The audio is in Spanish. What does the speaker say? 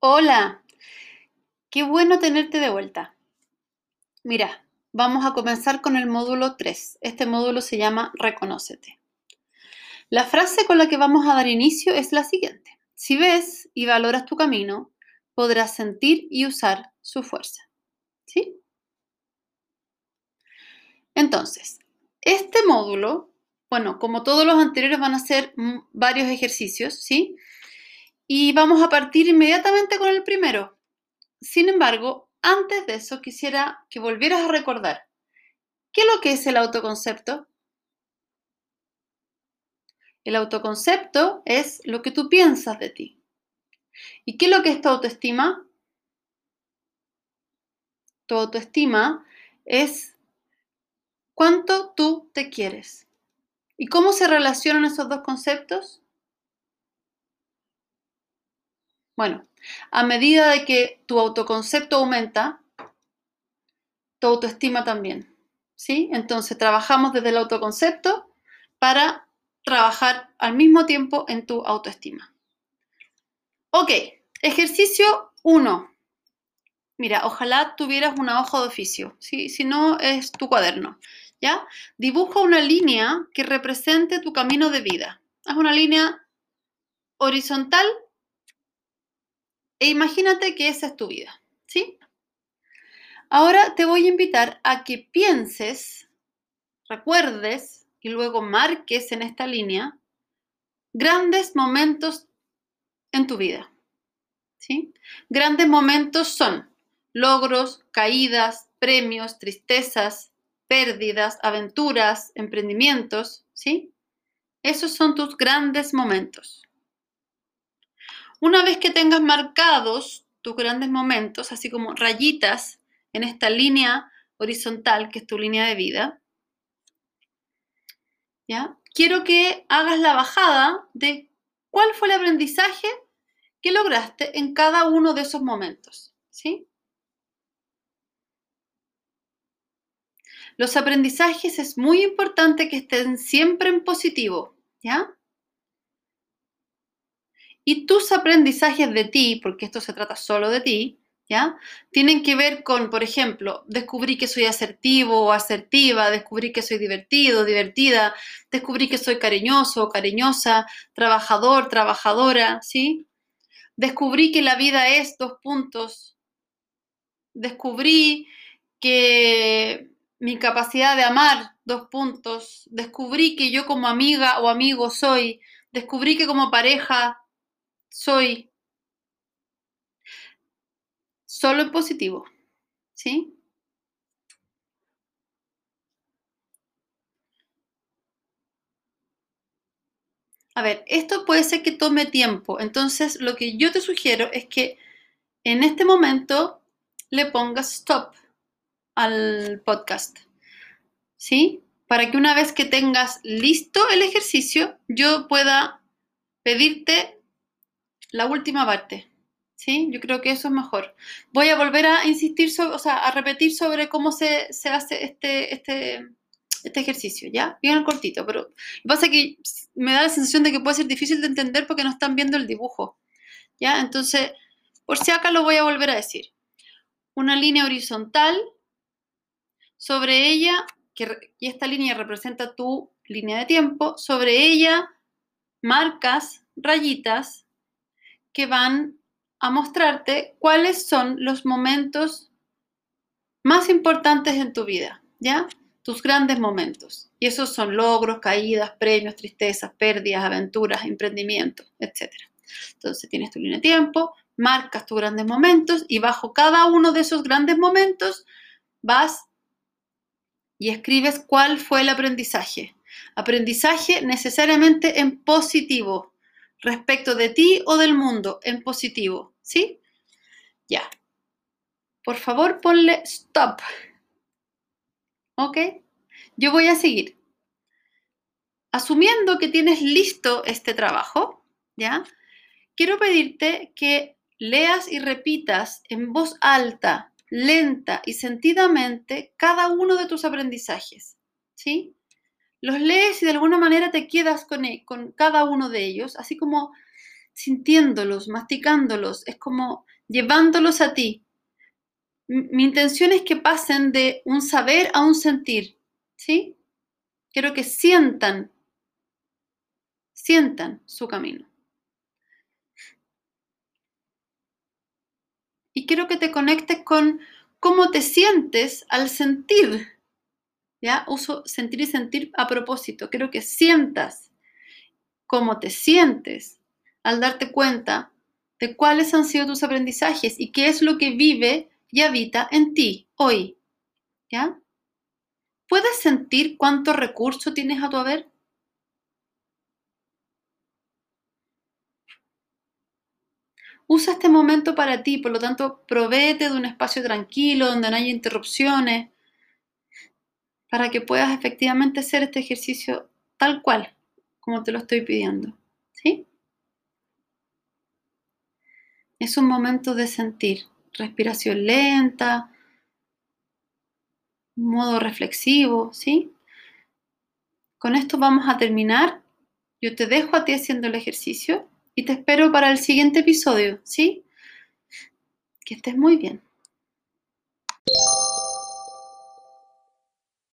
Hola, qué bueno tenerte de vuelta. Mira, vamos a comenzar con el módulo 3. Este módulo se llama Reconócete. La frase con la que vamos a dar inicio es la siguiente. Si ves y valoras tu camino, podrás sentir y usar su fuerza. ¿Sí? Entonces, este módulo, bueno, como todos los anteriores van a ser varios ejercicios, ¿sí? Y vamos a partir inmediatamente con el primero. Sin embargo, antes de eso quisiera que volvieras a recordar, ¿qué es lo que es el autoconcepto? El autoconcepto es lo que tú piensas de ti. ¿Y qué es lo que es tu autoestima? Tu autoestima es cuánto tú te quieres. ¿Y cómo se relacionan esos dos conceptos? Bueno, a medida de que tu autoconcepto aumenta, tu autoestima también. ¿Sí? Entonces trabajamos desde el autoconcepto para trabajar al mismo tiempo en tu autoestima. Ok, ejercicio 1. Mira, ojalá tuvieras una hoja de oficio, si no es tu cuaderno. ¿ya? Dibuja una línea que represente tu camino de vida. Haz una línea horizontal e imagínate que esa es tu vida, ¿sí? Ahora te voy a invitar a que pienses, recuerdes y luego marques en esta línea grandes momentos en tu vida, ¿sí? Grandes momentos son logros, caídas, premios, tristezas, pérdidas, aventuras, emprendimientos, ¿sí? Esos son tus grandes momentos. Una vez que tengas marcados tus grandes momentos, así como rayitas en esta línea horizontal que es tu línea de vida, ¿ya? Quiero que hagas la bajada de cuál fue el aprendizaje que lograste en cada uno de esos momentos, ¿sí? Los aprendizajes es muy importante que estén siempre en positivo, ¿ya? Y tus aprendizajes de ti, porque esto se trata solo de ti, ¿ya? Tienen que ver con, por ejemplo, descubrí que soy asertivo o asertiva, descubrí que soy divertido, divertida, descubrí que soy cariñoso o cariñosa, trabajador, trabajadora, ¿sí? Descubrí que la vida es dos puntos. Descubrí que mi capacidad de amar, dos puntos. Descubrí que yo como amiga o amigo soy. Descubrí que como pareja soy solo en positivo, ¿sí? A ver, esto puede ser que tome tiempo, entonces lo que yo te sugiero es que en este momento le pongas stop al podcast, ¿sí? Para que una vez que tengas listo el ejercicio, yo pueda pedirte la última parte. ¿Sí? Yo creo que eso es mejor. Voy a volver a insistir, sobre, o sea, a repetir sobre cómo se, hace este, este, este ejercicio, ¿ya? Bien cortito, pero lo que pasa es que me da la sensación de que puede ser difícil de entender porque no están viendo el dibujo, ¿ya? Entonces, por si acá lo voy a volver a decir. Una línea horizontal, sobre ella, que, y esta línea representa tu línea de tiempo, sobre ella marcas, rayitas, que van a mostrarte cuáles son los momentos más importantes en tu vida, ¿ya? Tus grandes momentos. Y esos son logros, caídas, premios, tristezas, pérdidas, aventuras, emprendimientos, etc. Entonces tienes tu línea de tiempo, marcas tus grandes momentos y bajo cada uno de esos grandes momentos vas y escribes cuál fue el aprendizaje. Aprendizaje necesariamente en positivo, respecto de ti o del mundo en positivo, ¿sí? Ya. Por favor, ponle stop. ¿Ok? Yo voy a seguir. Asumiendo que tienes listo este trabajo, ¿ya? Quiero pedirte que leas y repitas en voz alta, lenta y sentidamente cada uno de tus aprendizajes, ¿sí? Los lees y de alguna manera te quedas con, e, con cada uno de ellos, así como sintiéndolos, masticándolos, es como llevándolos a ti. Mi intención es que pasen de un saber a un sentir, ¿sí? Quiero que sientan, sientan su camino. Y quiero que te conectes con cómo te sientes al sentir. ¿Ya? Uso sentir y sentir a propósito. Quiero que sientas cómo te sientes al darte cuenta de cuáles han sido tus aprendizajes y qué es lo que vive y habita en ti hoy. ¿Ya? ¿Puedes sentir cuánto recurso tienes a tu haber? Usa este momento para ti, por lo tanto, provéete de un espacio tranquilo, donde no haya interrupciones, para que puedas efectivamente hacer este ejercicio tal cual, como te lo estoy pidiendo. ¿Sí? Es un momento de sentir respiración lenta, modo reflexivo, ¿sí? Con esto vamos a terminar. Yo te dejo a ti haciendo el ejercicio y te espero para el siguiente episodio, ¿sí? Que estés muy bien.